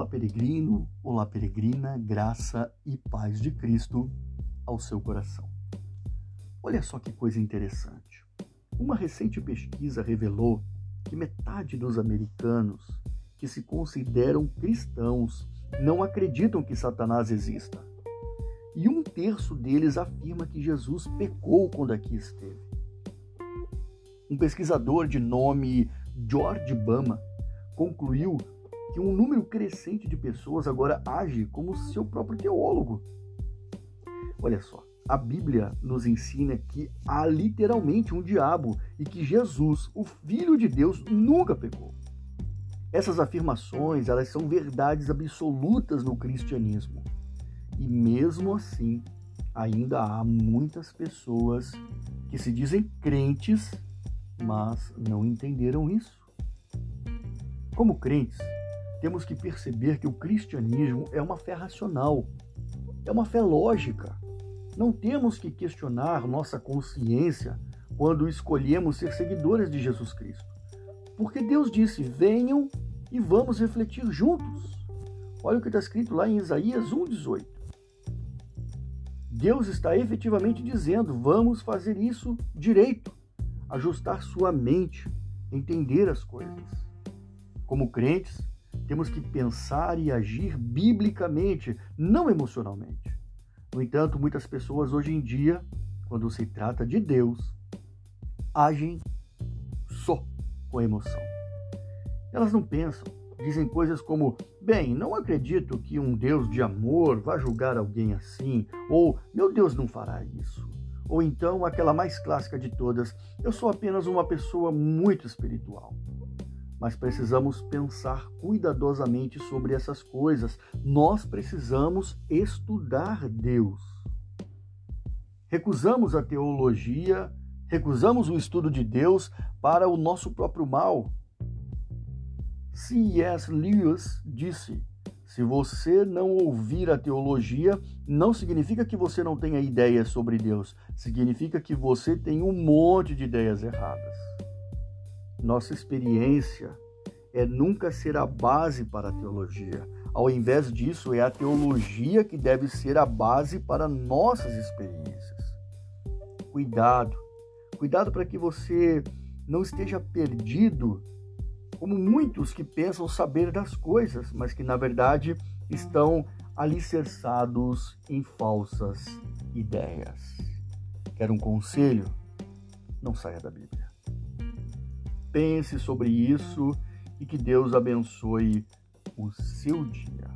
Olá, peregrino, olá, peregrina, graça e paz de Cristo ao seu coração. Olha só que coisa interessante. Uma recente pesquisa revelou que metade dos americanos que se consideram cristãos não acreditam que Satanás exista. E um terço deles afirma que Jesus pecou quando aqui esteve. Um pesquisador de nome George Bama concluiu que um número crescente de pessoas agora age como seu próprio teólogo. Olha só, a Bíblia nos ensina que há literalmente um diabo e que Jesus, o Filho de Deus, nunca pecou. Essas afirmações, elas são verdades absolutas no cristianismo. E mesmo assim, ainda há muitas pessoas que se dizem crentes, mas não entenderam isso. Como crentes, temos que perceber que o cristianismo é uma fé racional, é uma fé lógica. Não temos que questionar nossa consciência quando escolhemos ser seguidores de Jesus Cristo. Porque Deus disse: venham e vamos refletir juntos. Olha o que está escrito lá em Isaías 1,18. Deus está efetivamente dizendo: vamos fazer isso direito, ajustar sua mente, entender as coisas. Como crentes, temos que pensar e agir biblicamente, não emocionalmente. No entanto, muitas pessoas hoje em dia, quando se trata de Deus, agem só com emoção. Elas não pensam, dizem coisas como: bem, não acredito que um Deus de amor vá julgar alguém assim, ou meu Deus não fará isso. Ou então aquela mais clássica de todas: eu sou apenas uma pessoa muito espiritual mas precisamos pensar cuidadosamente sobre essas coisas. Nós precisamos estudar Deus. Recusamos a teologia, recusamos o estudo de Deus para o nosso próprio mal. C.S. Lewis disse: se você não ouvir a teologia, não significa que você não tenha ideias sobre Deus, significa que você tem um monte de ideias erradas. Nossa experiência é nunca ser a base para a teologia. Ao invés disso, é a teologia que deve ser a base para nossas experiências. Cuidado, cuidado para que você não esteja perdido, como muitos que pensam saber das coisas, mas que na verdade estão alicerçados em falsas ideias. Quer um conselho? Não saia da Bíblia. Pense sobre isso e que Deus abençoe o seu dia.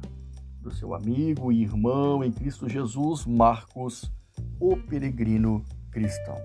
Do seu amigo e irmão em Cristo Jesus, Marcos, o peregrino cristão.